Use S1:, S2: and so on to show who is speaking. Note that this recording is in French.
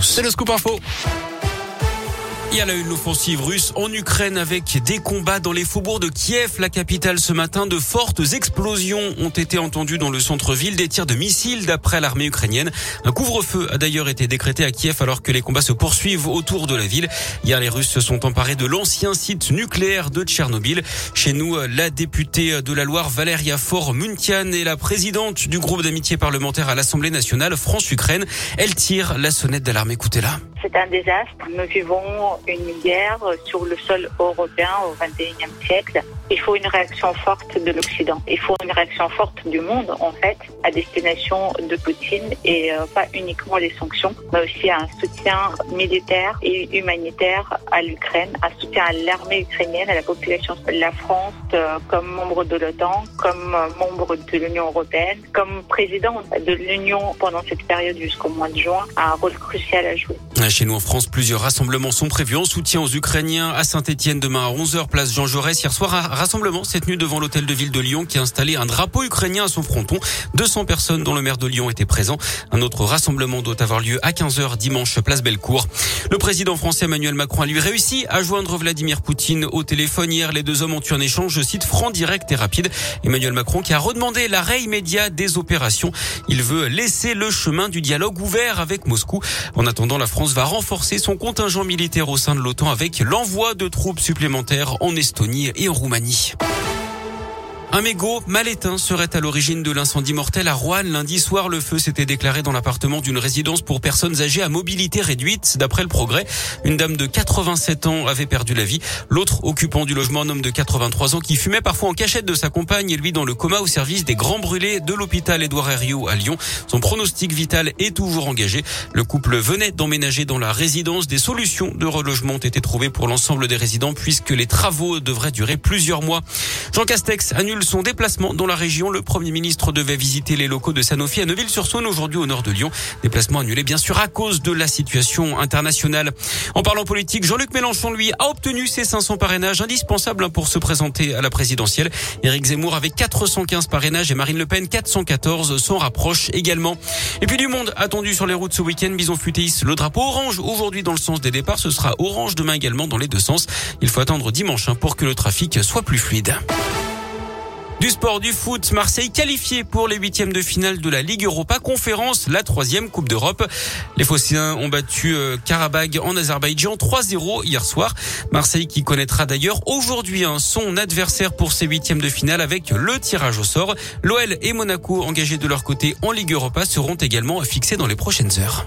S1: C'est le scoop info.
S2: Il y a là une offensive russe en Ukraine avec des combats dans les faubourgs de Kiev, la capitale ce matin. De fortes explosions ont été entendues dans le centre-ville, des tirs de missiles d'après l'armée ukrainienne. Un couvre-feu a d'ailleurs été décrété à Kiev alors que les combats se poursuivent autour de la ville. Hier, les Russes se sont emparés de l'ancien site nucléaire de Tchernobyl. Chez nous, la députée de la Loire, Valéria Faure-Muntian, est la présidente du groupe d'amitié parlementaire à l'Assemblée nationale France-Ukraine. Elle tire la sonnette d'alarme. Écoutez-la.
S3: C'est un désastre. Nous vivons une guerre sur le sol européen au XXIe siècle. Il faut une réaction forte de l'Occident. Il faut une réaction forte du monde, en fait, à destination de Poutine et euh, pas uniquement les sanctions, mais aussi un soutien militaire et humanitaire à l'Ukraine, un soutien à l'armée ukrainienne, à la population. La France, euh, comme membre de l'OTAN, comme euh, membre de l'Union européenne, comme président de l'Union pendant cette période jusqu'au mois de juin, a un rôle crucial à jouer.
S2: Chez nous en France, plusieurs rassemblements sont prévus en soutien aux Ukrainiens à Saint-Etienne demain à 11h, place Jean Jaurès. Hier soir, un rassemblement cette nuit devant l'hôtel de ville de Lyon qui a installé un drapeau ukrainien à son fronton. 200 personnes dont le maire de Lyon était présent. Un autre rassemblement doit avoir lieu à 15h dimanche, place Bellecour. Le président français Emmanuel Macron a lui réussi à joindre Vladimir Poutine au téléphone. Hier, les deux hommes ont eu un échange, je cite, franc, direct et rapide. Emmanuel Macron qui a redemandé l'arrêt immédiat des opérations. Il veut laisser le chemin du dialogue ouvert avec Moscou. En attendant, la France va renforcer son contingent militaire au sein de l'OTAN avec l'envoi de troupes supplémentaires en Estonie et en Roumanie. Roumanie. Un mégot mal éteint serait à l'origine de l'incendie mortel à Rouen. Lundi soir, le feu s'était déclaré dans l'appartement d'une résidence pour personnes âgées à mobilité réduite. D'après le progrès, une dame de 87 ans avait perdu la vie. L'autre occupant du logement, un homme de 83 ans qui fumait parfois en cachette de sa compagne et lui dans le coma au service des grands brûlés de l'hôpital Édouard Herriot à Lyon. Son pronostic vital est toujours engagé. Le couple venait d'emménager dans la résidence. Des solutions de relogement ont été trouvées pour l'ensemble des résidents puisque les travaux devraient durer plusieurs mois. Jean Castex annule son déplacement dans la région. Le Premier ministre devait visiter les locaux de Sanofi à Neuville-sur-Saône aujourd'hui au nord de Lyon. Déplacement annulé bien sûr à cause de la situation internationale. En parlant politique, Jean-Luc Mélenchon lui a obtenu ses 500 parrainages indispensables pour se présenter à la présidentielle. Éric Zemmour avec 415 parrainages et Marine Le Pen 414 s'en rapproche également. Et puis du monde attendu sur les routes ce week-end. Bison Futéis, le drapeau orange aujourd'hui dans le sens des départs. Ce sera orange demain également dans les deux sens. Il faut attendre dimanche hein, pour que le trafic soit plus fluide. Du sport, du foot, Marseille qualifié pour les huitièmes de finale de la Ligue Europa Conférence, la troisième Coupe d'Europe. Les Phocéens ont battu euh, Karabag en Azerbaïdjan 3-0 hier soir. Marseille qui connaîtra d'ailleurs aujourd'hui hein, son adversaire pour ces huitièmes de finale avec le tirage au sort. L'OL et Monaco engagés de leur côté en Ligue Europa seront également fixés dans les prochaines heures.